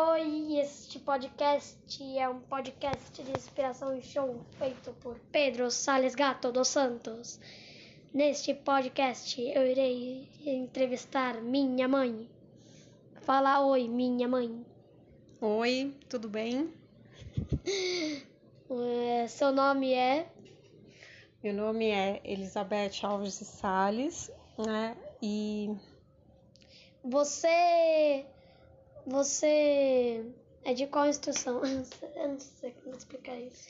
Oi, este podcast é um podcast de inspiração e show feito por Pedro Sales Gato dos Santos. Neste podcast eu irei entrevistar minha mãe. Fala oi, minha mãe. Oi, tudo bem? É, seu nome é? Meu nome é Elizabeth Alves de Sales, né? E você você é de qual instrução? Eu não sei como explicar isso.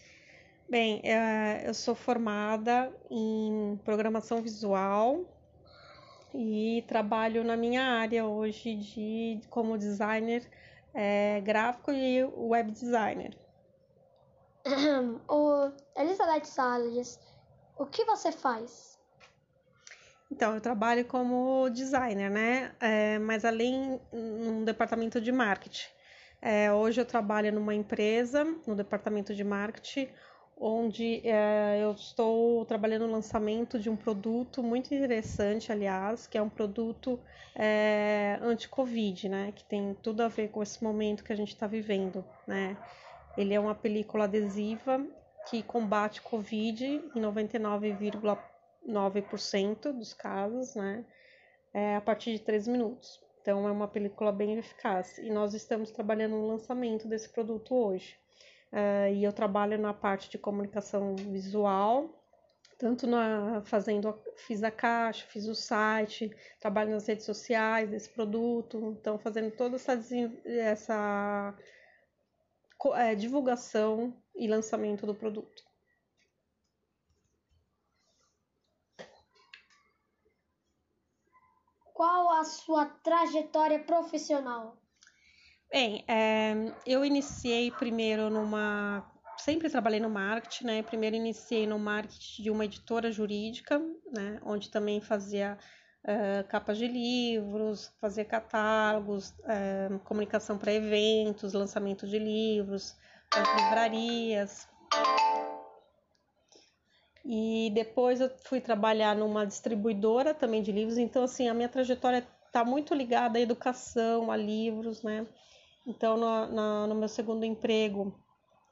Bem, é, eu sou formada em programação visual e trabalho na minha área hoje de como designer é, gráfico e web designer. o Elizabeth Salles, o que você faz? Então, eu trabalho como designer, né? É, mas além no departamento de marketing. É, hoje eu trabalho numa empresa, no departamento de marketing, onde é, eu estou trabalhando no lançamento de um produto muito interessante, aliás, que é um produto é, anti-Covid, né? Que tem tudo a ver com esse momento que a gente está vivendo, né? Ele é uma película adesiva que combate Covid em 99,9% dos casos, né? É, a partir de 3 minutos. Então é uma película bem eficaz. E nós estamos trabalhando no lançamento desse produto hoje. Uh, e eu trabalho na parte de comunicação visual, tanto na fazendo, fiz a caixa, fiz o site, trabalho nas redes sociais desse produto, então fazendo toda essa, essa é, divulgação e lançamento do produto. Qual a sua trajetória profissional? Bem, é, eu iniciei primeiro numa. Sempre trabalhei no marketing, né? Primeiro iniciei no marketing de uma editora jurídica, né? Onde também fazia uh, capas de livros, fazia catálogos, uh, comunicação para eventos, lançamento de livros, as livrarias. E depois eu fui trabalhar numa distribuidora também de livros, então assim, a minha trajetória está muito ligada à educação, a livros, né? Então, no, no, no meu segundo emprego,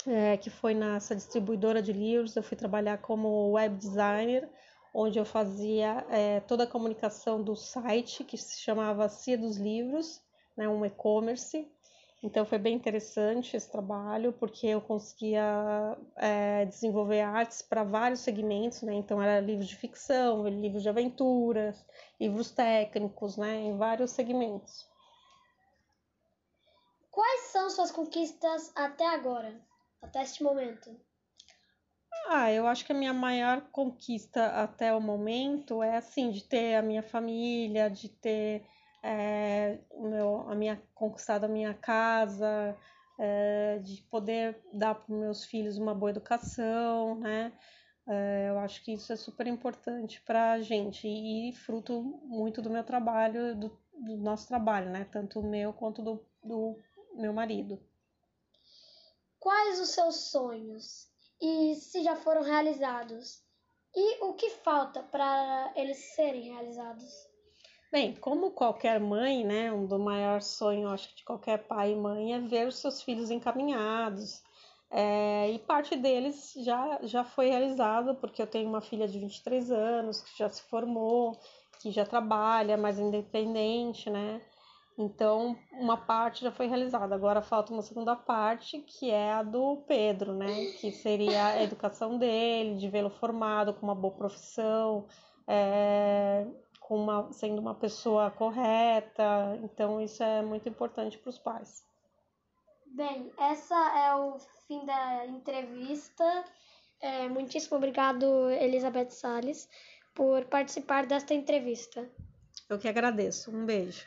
é, que foi nessa distribuidora de livros, eu fui trabalhar como web designer, onde eu fazia é, toda a comunicação do site, que se chamava Cia dos Livros, né, um e-commerce. Então foi bem interessante esse trabalho, porque eu conseguia é, desenvolver artes para vários segmentos, né? Então era livros de ficção, livros de aventuras, livros técnicos, né? Em vários segmentos. Quais são suas conquistas até agora, até este momento? Ah, eu acho que a minha maior conquista até o momento é assim de ter a minha família, de ter é, a minha conquistado a minha casa, é, de poder dar para meus filhos uma boa educação, né? É, eu acho que isso é super importante para a gente e fruto muito do meu trabalho, do, do nosso trabalho, né? Tanto o meu quanto do, do meu marido. Quais os seus sonhos e se já foram realizados? E o que falta para eles serem realizados? Bem, como qualquer mãe, né, um do maior sonho, acho que de qualquer pai e mãe é ver os seus filhos encaminhados. É, e parte deles já, já foi realizado, porque eu tenho uma filha de 23 anos que já se formou, que já trabalha mais independente, né? Então, uma parte já foi realizada. Agora falta uma segunda parte, que é a do Pedro, né? Que seria a educação dele, de vê-lo formado com uma boa profissão, é, com uma, sendo uma pessoa correta. Então, isso é muito importante para os pais. Bem, essa é o fim da entrevista. É, muitíssimo obrigado, Elizabeth Salles, por participar desta entrevista. Eu que agradeço. Um beijo.